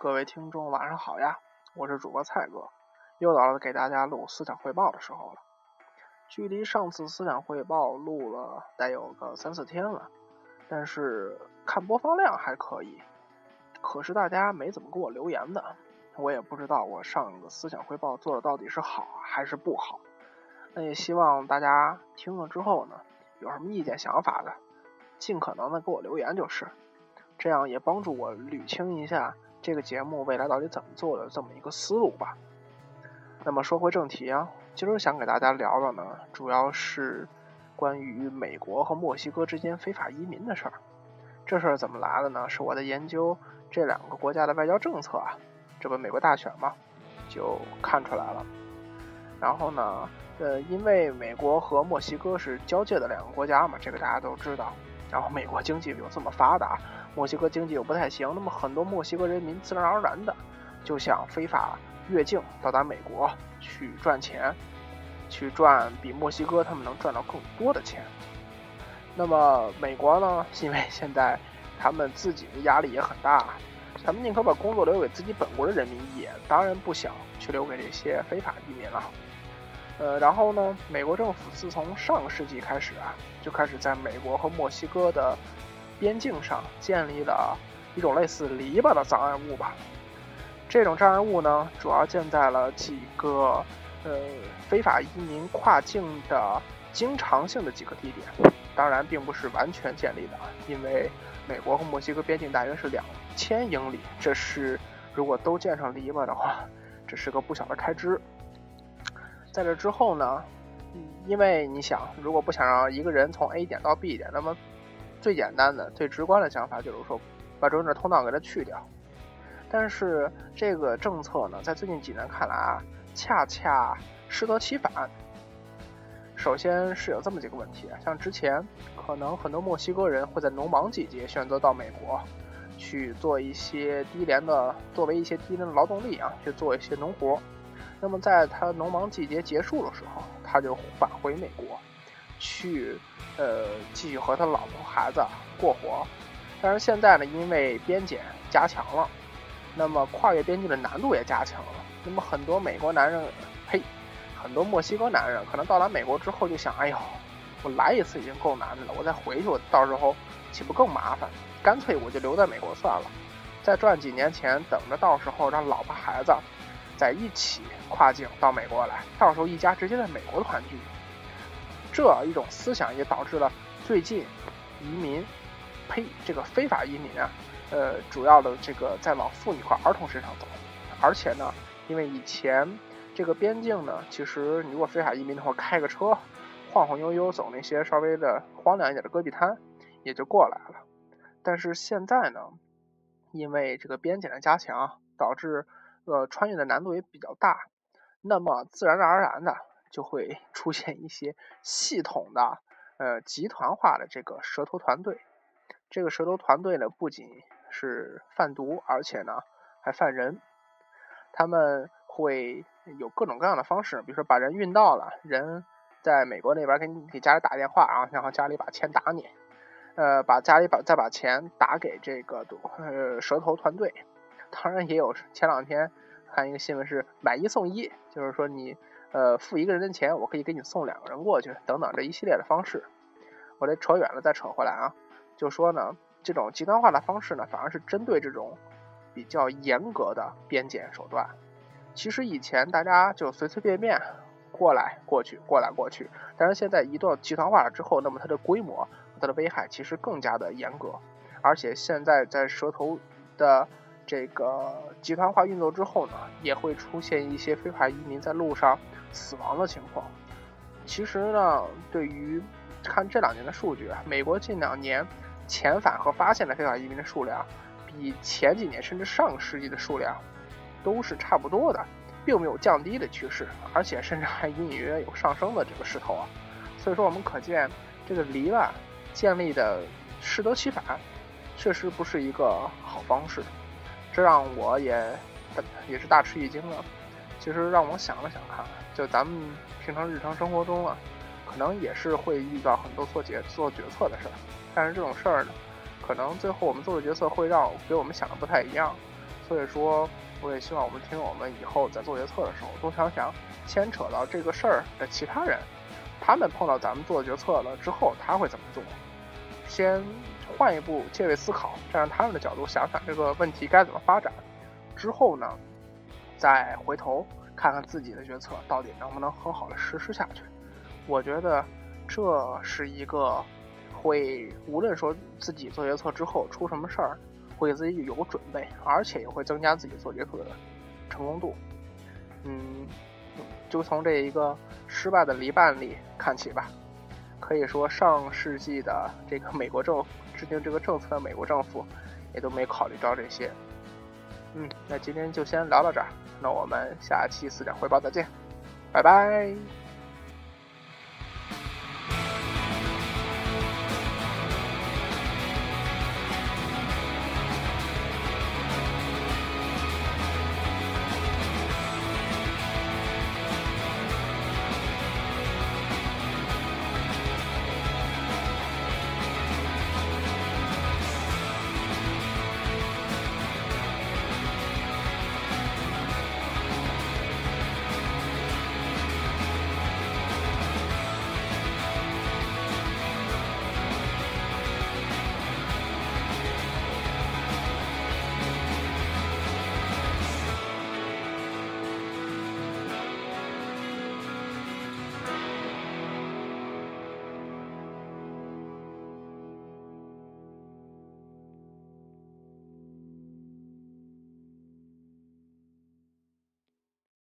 各位听众晚上好呀，我是主播蔡哥，又到了给大家录思想汇报的时候了。距离上次思想汇报录了得有个三四天了，但是看播放量还可以，可是大家没怎么给我留言的，我也不知道我上个思想汇报做的到底是好还是不好。那也希望大家听了之后呢，有什么意见想法的，尽可能的给我留言就是，这样也帮助我捋清一下。这个节目未来到底怎么做的这么一个思路吧。那么说回正题啊，今儿想给大家聊的呢，主要是关于美国和墨西哥之间非法移民的事儿。这事儿怎么来的呢？是我在研究这两个国家的外交政策啊，这不美国大选嘛，就看出来了。然后呢，呃，因为美国和墨西哥是交界的两个国家嘛，这个大家都知道。然后美国经济又这么发达。墨西哥经济又不太行，那么很多墨西哥人民自然而然的就想非法越境到达美国去赚钱，去赚比墨西哥他们能赚到更多的钱。那么美国呢？因为现在他们自己的压力也很大，他们宁可把工作留给自己本国的人民，也当然不想去留给这些非法移民了。呃，然后呢，美国政府自从上个世纪开始啊，就开始在美国和墨西哥的。边境上建立了一种类似篱笆的障碍物吧。这种障碍物呢，主要建在了几个呃非法移民跨境的经常性的几个地点。当然，并不是完全建立的，因为美国和墨西哥边境大约是两千英里。这是如果都建上篱笆的话，这是个不小的开支。在这之后呢，因为你想，如果不想让一个人从 A 点到 B 点，那么最简单的、最直观的想法就是说，把中间的通道给它去掉。但是这个政策呢，在最近几年看来啊，恰恰适得其反。首先是有这么几个问题，像之前可能很多墨西哥人会在农忙季节选择到美国去做一些低廉的，作为一些低廉的劳动力啊，去做一些农活。那么在他农忙季节结束的时候，他就返回美国。去，呃，继续和他老婆孩子过活，但是现在呢，因为边检加强了，那么跨越边境的难度也加强了。那么很多美国男人，呸，很多墨西哥男人可能到达美国之后就想，哎呦，我来一次已经够难的了，我再回去，我到时候岂不更麻烦？干脆我就留在美国算了，再赚几年钱，等着到时候让老婆孩子在一起跨境到美国来，到时候一家直接在美国团聚。这一种思想也导致了最近移民，呸，这个非法移民啊，呃，主要的这个在往妇女和儿童身上走，而且呢，因为以前这个边境呢，其实你如果非法移民的话，开个车晃晃悠悠走那些稍微的荒凉一点的戈壁滩也就过来了，但是现在呢，因为这个边检的加强，导致呃穿越的难度也比较大，那么自然而然的。就会 出现一些系统的、呃集团化的这个蛇头团队。这个蛇头团队呢，不仅是贩毒，而且呢还贩人。他们会有各种各样的方式，比如说把人运到了，人在美国那边给你给家里打电话啊，然后家里把钱打你，呃，把家里把再把钱打给这个呃蛇头团队。当然也有前两天看一个新闻是买一送一，就是说你。呃，付一个人的钱，我可以给你送两个人过去，等等这一系列的方式。我这扯远了，再扯回来啊，就说呢，这种极端化的方式呢，反而是针对这种比较严格的边检手段。其实以前大家就随随便便过来过去，过来过去，但是现在一旦集团化了之后，那么它的规模、它的危害其实更加的严格，而且现在在蛇头的。这个集团化运作之后呢，也会出现一些非法移民在路上死亡的情况。其实呢，对于看这两年的数据，美国近两年遣返和发现的非法移民的数量，比前几年甚至上个世纪的数量都是差不多的，并没有降低的趋势，而且甚至还隐隐约约有上升的这个势头啊。所以说，我们可见这个篱笆建立的适得其反，确实不是一个好方式。这让我也也是大吃一惊了。其实让我想了想看，就咱们平常日常生活中啊，可能也是会遇到很多做决做决策的事儿。但是这种事儿呢，可能最后我们做的决策会让给我们想的不太一样。所以说，我也希望我们听友们以后在做决策的时候，多想想牵扯到这个事儿的其他人，他们碰到咱们做决策了之后，他会怎么做？先换一步借位思考，站在他们的角度想想这个问题该怎么发展。之后呢，再回头看看自己的决策到底能不能很好的实施下去。我觉得这是一个会无论说自己做决策之后出什么事儿，会给自己有个准备，而且也会增加自己做决策的成功度。嗯，就从这一个失败的离办里看起吧。可以说，上世纪的这个美国政府制定这个政策的美国政府，也都没考虑到这些。嗯，那今天就先聊到这儿，那我们下期四点汇报再见，拜拜。